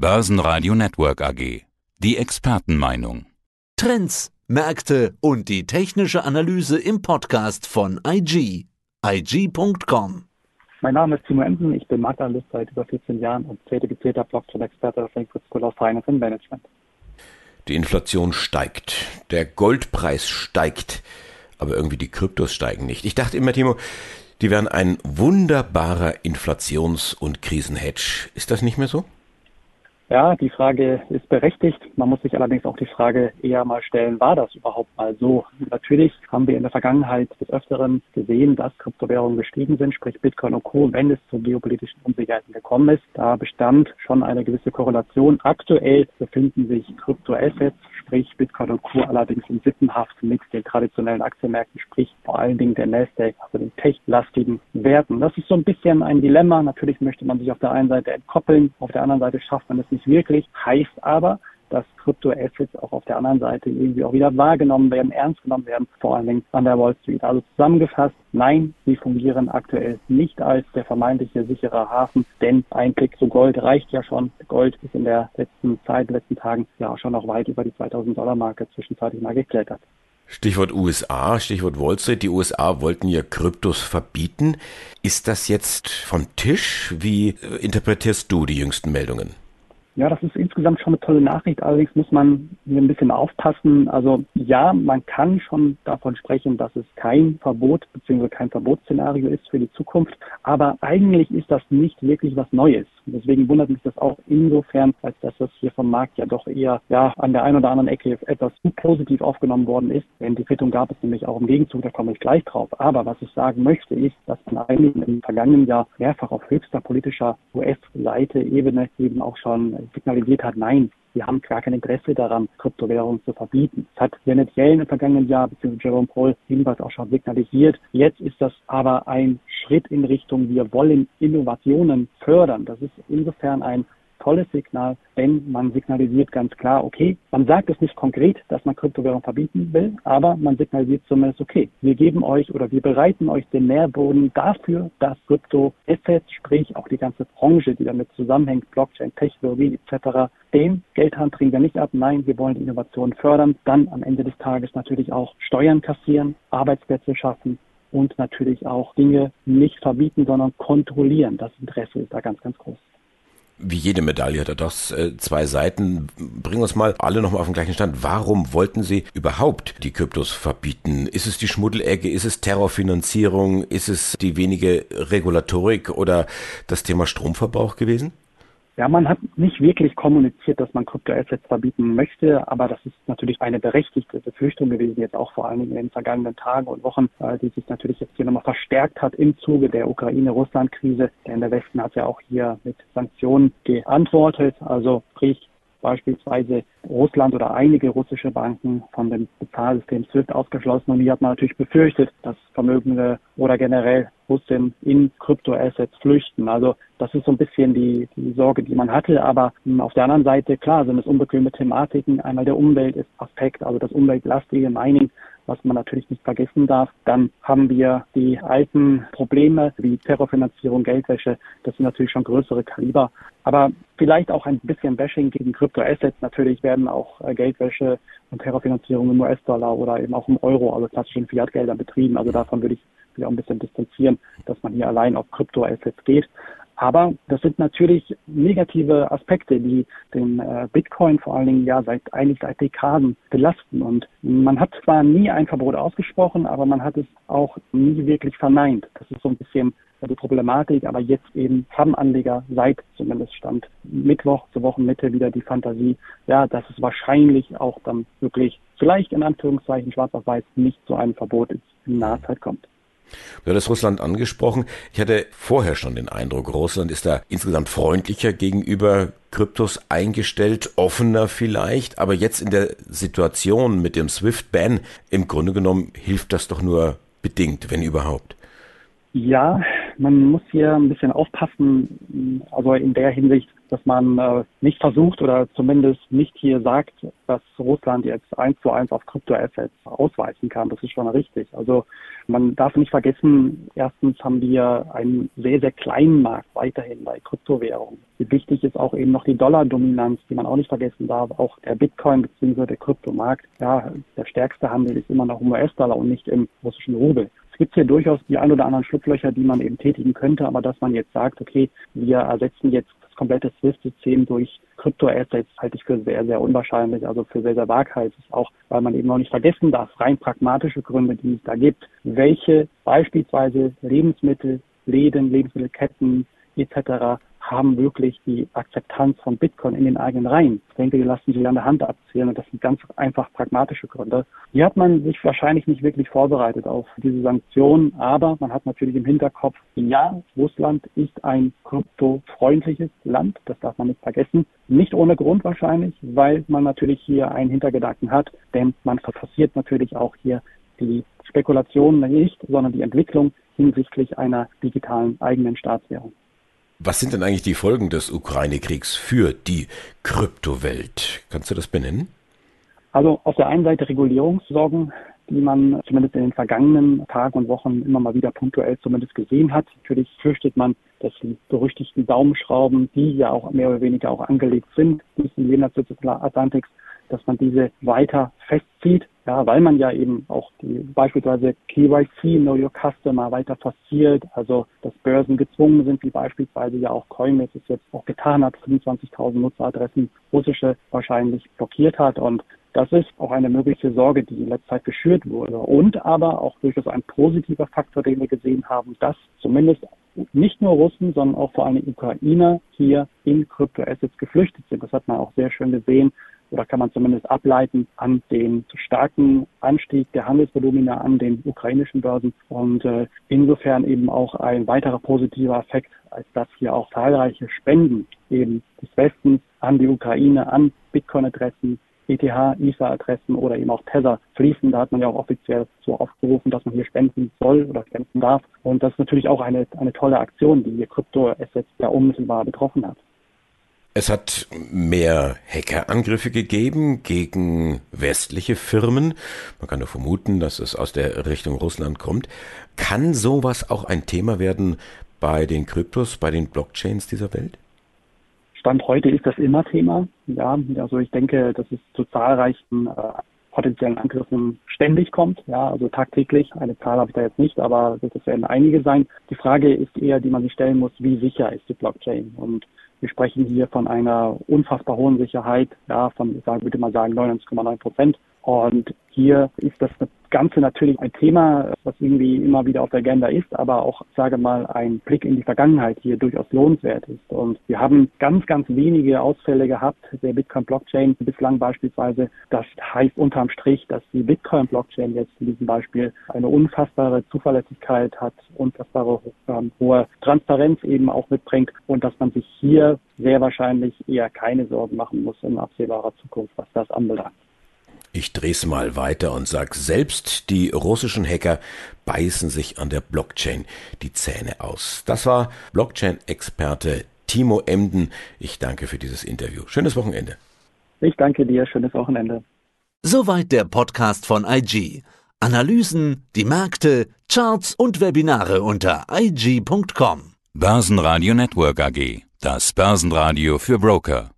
Börsenradio Network AG. Die Expertenmeinung. Trends, Märkte und die technische Analyse im Podcast von IG. IG.com. Mein Name ist Timo Emden, ich bin Marktanalyst seit über 14 Jahren und zertifizierter Blockchain-Experte der Frankfurt School of Finance and Management. Die Inflation steigt, der Goldpreis steigt, aber irgendwie die Kryptos steigen nicht. Ich dachte immer, Timo, die wären ein wunderbarer Inflations- und Krisenhedge. Ist das nicht mehr so? Ja, die Frage ist berechtigt. Man muss sich allerdings auch die Frage eher mal stellen, war das überhaupt mal so? Natürlich haben wir in der Vergangenheit des Öfteren gesehen, dass Kryptowährungen gestiegen sind, sprich Bitcoin und Co., wenn es zu geopolitischen Unsicherheiten gekommen ist. Da bestand schon eine gewisse Korrelation. Aktuell befinden sich Kryptoassets, sprich Bitcoin und Co. allerdings in Sippenhaft mit den traditionellen Aktienmärkten, sprich vor allen Dingen der Nasdaq, also den tech-lastigen Werten. Das ist so ein bisschen ein Dilemma. Natürlich möchte man sich auf der einen Seite entkoppeln, auf der anderen Seite schafft man es nicht wirklich, heißt aber, dass Kryptoassets auch auf der anderen Seite irgendwie auch wieder wahrgenommen werden, ernst genommen werden, vor allen Dingen an der Wall Street. Also zusammengefasst, nein, sie fungieren aktuell nicht als der vermeintliche sichere Hafen, denn ein Blick zu Gold reicht ja schon. Gold ist in der letzten Zeit, letzten Tagen ja schon noch weit über die 2000 Dollar Marke zwischenzeitlich mal geklettert. Stichwort USA, Stichwort Wall Street. Die USA wollten ja Kryptos verbieten. Ist das jetzt vom Tisch? Wie interpretierst du die jüngsten Meldungen? Ja, das ist insgesamt schon eine tolle Nachricht. Allerdings muss man hier ein bisschen aufpassen. Also ja, man kann schon davon sprechen, dass es kein Verbot bzw. kein Verbotsszenario ist für die Zukunft. Aber eigentlich ist das nicht wirklich was Neues. Und deswegen wundert mich das auch insofern, als dass das hier vom Markt ja doch eher ja an der einen oder anderen Ecke etwas zu positiv aufgenommen worden ist. Denn die Quittung gab es nämlich auch im Gegenzug, da komme ich gleich drauf. Aber was ich sagen möchte, ist, dass man eigentlich im vergangenen Jahr mehrfach auf höchster politischer US-Seite Ebene eben auch schon signalisiert hat, nein, wir haben gar kein Interesse daran, Kryptowährungen zu verbieten. Das hat Janet Yellen im vergangenen Jahr bzw. Jerome Paul ebenfalls auch schon signalisiert. Jetzt ist das aber ein Schritt in Richtung, wir wollen Innovationen fördern. Das ist insofern ein tolles Signal, denn man signalisiert ganz klar, okay, man sagt es nicht konkret, dass man Kryptowährung verbieten will, aber man signalisiert zumindest, okay, wir geben euch oder wir bereiten euch den Nährboden dafür, dass Krypto-Assets, sprich auch die ganze Branche, die damit zusammenhängt, Blockchain, Technologie etc., den Geldhand trinken wir nicht ab. Nein, wir wollen die Innovation fördern, dann am Ende des Tages natürlich auch Steuern kassieren, Arbeitsplätze schaffen und natürlich auch Dinge nicht verbieten, sondern kontrollieren. Das Interesse ist da ganz, ganz groß wie jede Medaille hat er doch äh, zwei Seiten. Bring uns mal alle nochmal auf den gleichen Stand. Warum wollten Sie überhaupt die Kryptos verbieten? Ist es die Schmuddelecke? Ist es Terrorfinanzierung? Ist es die wenige Regulatorik oder das Thema Stromverbrauch gewesen? Ja, man hat nicht wirklich kommuniziert, dass man Kryptoassets verbieten möchte, aber das ist natürlich eine berechtigte Befürchtung gewesen, jetzt auch vor allen Dingen in den vergangenen Tagen und Wochen, äh, die sich natürlich jetzt hier nochmal verstärkt hat im Zuge der Ukraine-Russland-Krise. Denn der Westen hat ja auch hier mit Sanktionen geantwortet, also sprich beispielsweise Russland oder einige russische Banken von dem Bezahlsystem SWIFT ausgeschlossen. Und hier hat man natürlich befürchtet, dass Vermögende oder generell Russen in Kryptoassets flüchten. Also das ist so ein bisschen die, die Sorge, die man hatte. Aber auf der anderen Seite, klar, sind es unbequeme Thematiken. Einmal der Umwelt ist Aspekt, also das umweltlastige Mining was man natürlich nicht vergessen darf. Dann haben wir die alten Probleme wie Terrorfinanzierung, Geldwäsche. Das sind natürlich schon größere Kaliber. Aber vielleicht auch ein bisschen Bashing gegen Kryptoassets. Natürlich werden auch äh, Geldwäsche und Terrorfinanzierung im US-Dollar oder eben auch im Euro, also klassischen Fiat-Geldern betrieben. Also davon würde ich mich auch ein bisschen distanzieren, dass man hier allein auf Kryptoassets geht. Aber das sind natürlich negative Aspekte, die den äh, Bitcoin vor allen Dingen ja seit eigentlich seit Dekaden belasten. Und man hat zwar nie ein Verbot ausgesprochen, aber man hat es auch nie wirklich verneint. Das ist so ein bisschen die Problematik, aber jetzt eben haben Anleger seit zumindest Stand Mittwoch zur Wochenmitte wieder die Fantasie, ja, dass es wahrscheinlich auch dann wirklich vielleicht in Anführungszeichen schwarz auf weiß nicht zu einem Verbot in naher Zeit kommt. Du hattest Russland angesprochen. Ich hatte vorher schon den Eindruck, Russland ist da insgesamt freundlicher gegenüber Kryptos eingestellt, offener vielleicht, aber jetzt in der Situation mit dem SWIFT-Ban, im Grunde genommen hilft das doch nur bedingt, wenn überhaupt. Ja, man muss hier ein bisschen aufpassen, also in der Hinsicht, dass man äh, nicht versucht oder zumindest nicht hier sagt, dass Russland jetzt eins zu eins auf Kryptoassets ausweisen kann. Das ist schon richtig. Also man darf nicht vergessen, erstens haben wir einen sehr, sehr kleinen Markt weiterhin bei Kryptowährungen. Wichtig ist auch eben noch die Dollar-Dominanz, die man auch nicht vergessen darf. Auch der Bitcoin bzw. der Kryptomarkt, ja, der stärkste Handel ist immer noch im US-Dollar und nicht im russischen Rubel gibt hier durchaus die ein oder anderen Schlupflöcher, die man eben tätigen könnte, aber dass man jetzt sagt, okay, wir ersetzen jetzt das komplette SWIFT-System durch Kryptoassets, halte ich für sehr, sehr unwahrscheinlich, also für sehr, sehr waghalsig, auch weil man eben noch nicht vergessen darf, rein pragmatische Gründe, die es da gibt, welche beispielsweise Lebensmittel, Läden, Lebensmittelketten etc haben wirklich die Akzeptanz von Bitcoin in den eigenen Reihen. Ich denke, die lassen sich an der Hand abzählen und das sind ganz einfach pragmatische Gründe. Hier hat man sich wahrscheinlich nicht wirklich vorbereitet auf diese Sanktionen, aber man hat natürlich im Hinterkopf, ja, Russland ist ein kryptofreundliches Land, das darf man nicht vergessen. Nicht ohne Grund wahrscheinlich, weil man natürlich hier einen Hintergedanken hat, denn man forciert natürlich auch hier die Spekulation nicht, sondern die Entwicklung hinsichtlich einer digitalen eigenen Staatswährung. Was sind denn eigentlich die Folgen des Ukraine-Kriegs für die Kryptowelt? Kannst du das benennen? Also auf der einen Seite Regulierungssorgen, die man zumindest in den vergangenen Tagen und Wochen immer mal wieder punktuell zumindest gesehen hat. Natürlich fürchtet man, dass die berüchtigten Daumenschrauben, die ja auch mehr oder weniger auch angelegt sind, diesen jenseits des Atlantiks, dass man diese weiter festzieht, ja, weil man ja eben auch die beispielsweise KYC, Know Your Customer, weiter forciert, also dass Börsen gezwungen sind, wie beispielsweise ja auch Coinbase es jetzt auch getan hat, 25.000 Nutzeradressen russische wahrscheinlich blockiert hat und das ist auch eine mögliche Sorge, die in letzter Zeit geschürt wurde. Und aber auch durchaus ein positiver Faktor, den wir gesehen haben, dass zumindest nicht nur Russen, sondern auch vor allem Ukrainer hier in Kryptoassets geflüchtet sind. Das hat man auch sehr schön gesehen oder kann man zumindest ableiten an den starken Anstieg der Handelsvolumina an den ukrainischen Börsen und äh, insofern eben auch ein weiterer positiver Effekt, als dass hier auch zahlreiche Spenden eben des Westens an die Ukraine, an Bitcoin-Adressen, ETH, ISA-Adressen oder eben auch Tether fließen. Da hat man ja auch offiziell so aufgerufen, dass man hier spenden soll oder spenden darf. Und das ist natürlich auch eine, eine tolle Aktion, die hier Kryptoassets ja unmittelbar betroffen hat. Es hat mehr Hackerangriffe gegeben gegen westliche Firmen. Man kann nur vermuten, dass es aus der Richtung Russland kommt. Kann sowas auch ein Thema werden bei den Kryptos, bei den Blockchains dieser Welt? Stand heute ist das immer Thema. Ja, also ich denke, dass es zu zahlreichen äh, potenziellen Angriffen ständig kommt. Ja, also tagtäglich. Eine Zahl habe ich da jetzt nicht, aber das werden einige sein. Die Frage ist eher, die man sich stellen muss, wie sicher ist die Blockchain? Und wir sprechen hier von einer unfassbar hohen Sicherheit, ja, von, ich würde mal sagen, 99,9 Prozent. Und hier ist das Ganze natürlich ein Thema, was irgendwie immer wieder auf der Agenda ist, aber auch, sage mal, ein Blick in die Vergangenheit hier durchaus lohnenswert ist. Und wir haben ganz, ganz wenige Ausfälle gehabt der Bitcoin-Blockchain bislang beispielsweise. Das heißt unterm Strich, dass die Bitcoin-Blockchain jetzt in diesem Beispiel eine unfassbare Zuverlässigkeit hat, unfassbare ähm, hohe Transparenz eben auch mitbringt und dass man sich hier sehr wahrscheinlich eher keine Sorgen machen muss in absehbarer Zukunft, was das anbelangt. Ich dreh's mal weiter und sag, selbst die russischen Hacker beißen sich an der Blockchain die Zähne aus. Das war Blockchain-Experte Timo Emden. Ich danke für dieses Interview. Schönes Wochenende. Ich danke dir. Schönes Wochenende. Soweit der Podcast von IG. Analysen, die Märkte, Charts und Webinare unter IG.com. Börsenradio Network AG. Das Börsenradio für Broker.